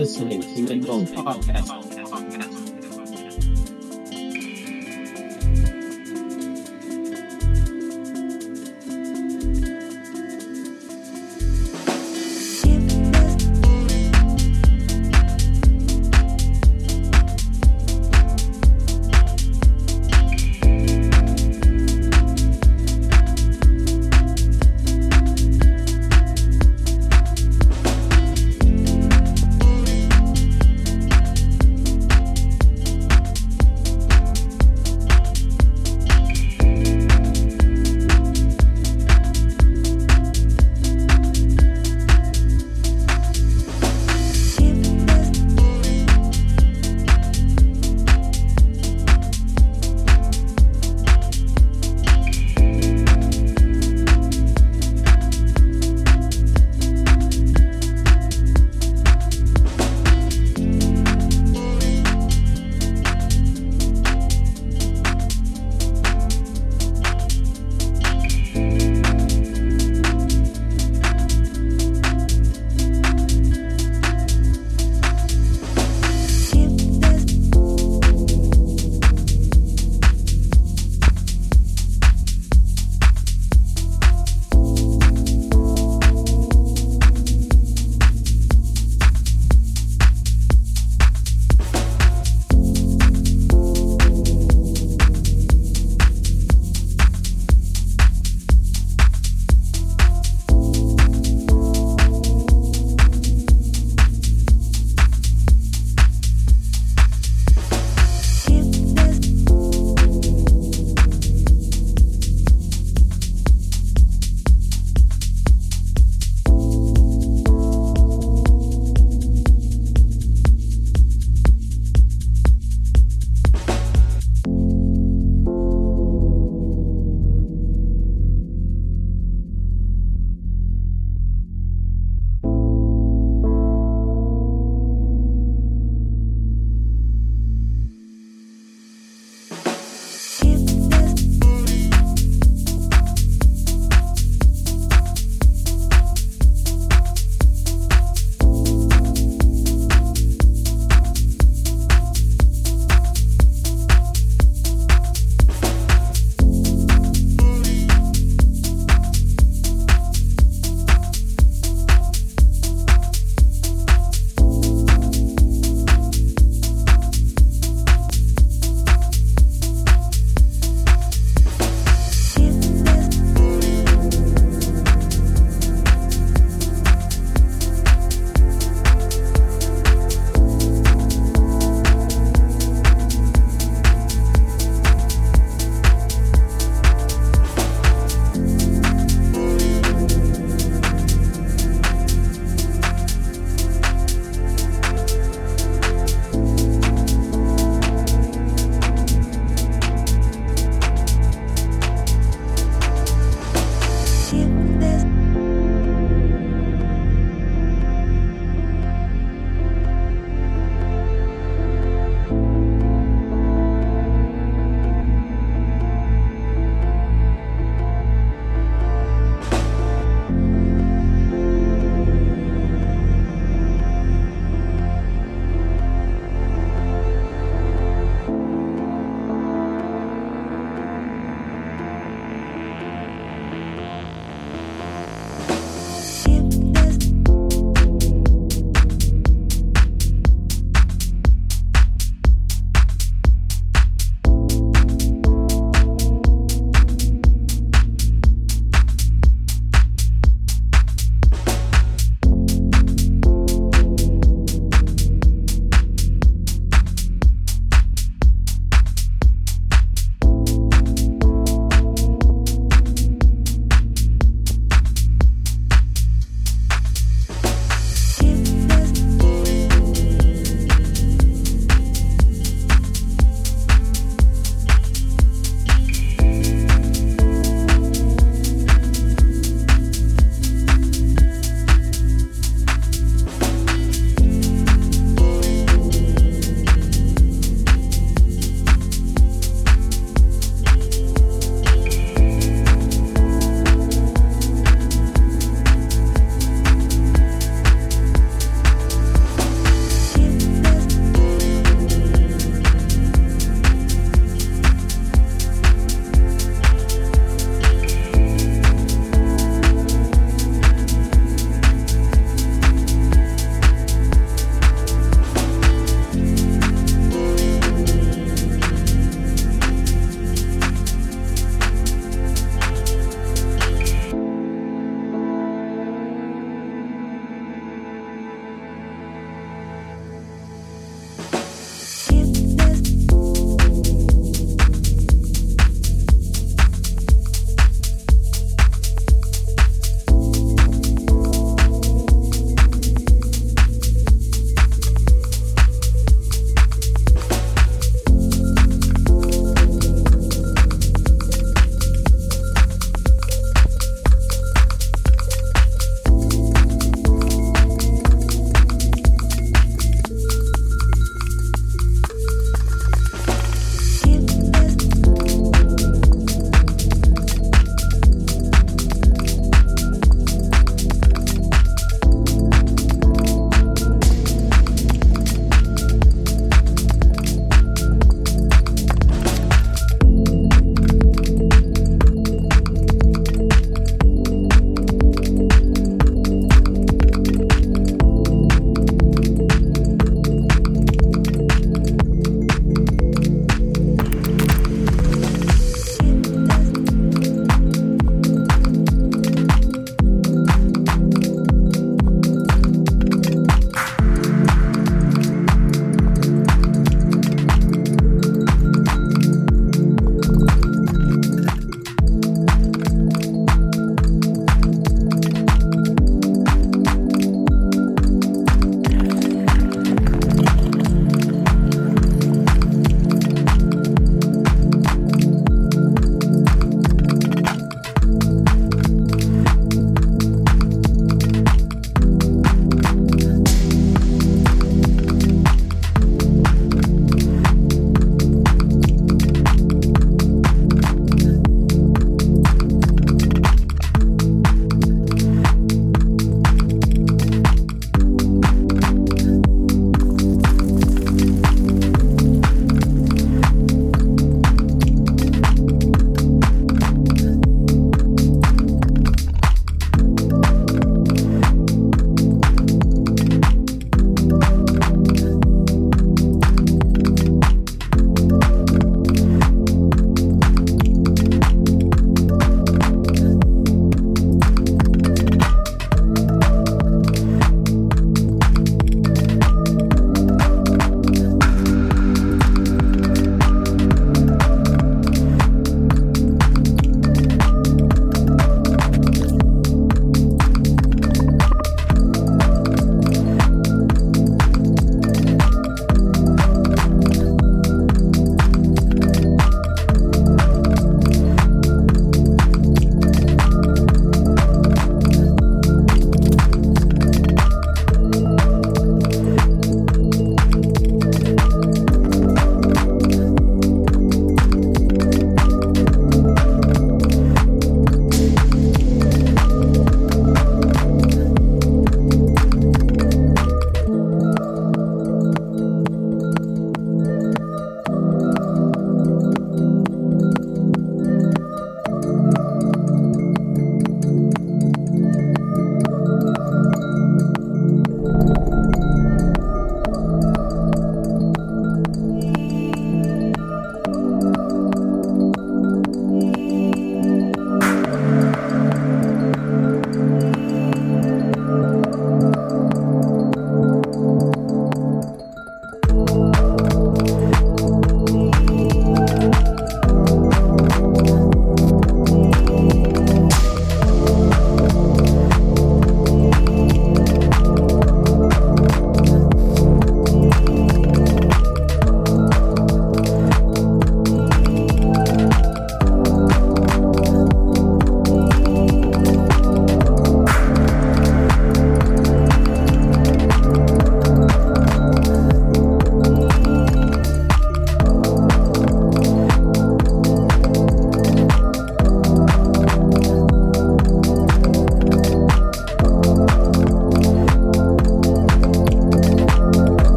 listening to the Gold Podcast.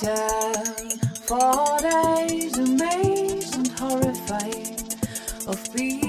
Sat for days, amazed and horrified of being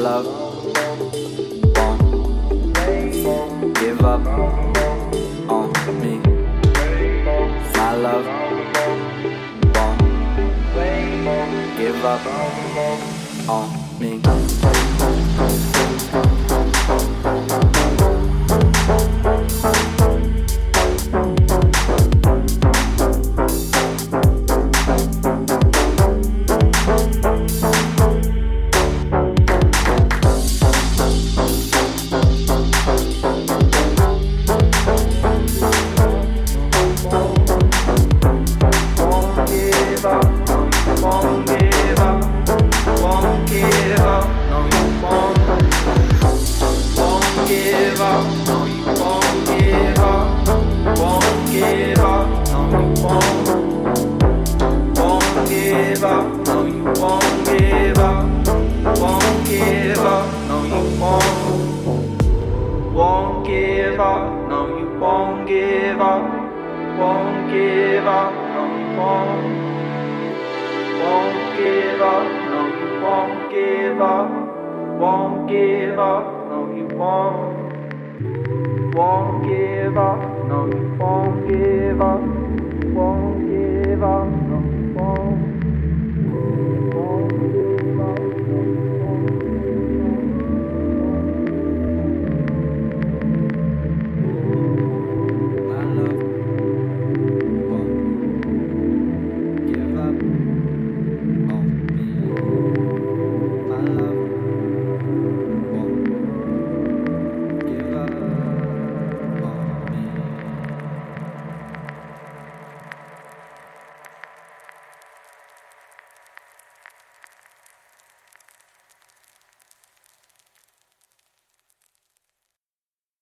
love won't give up on me. My love won't give up on me.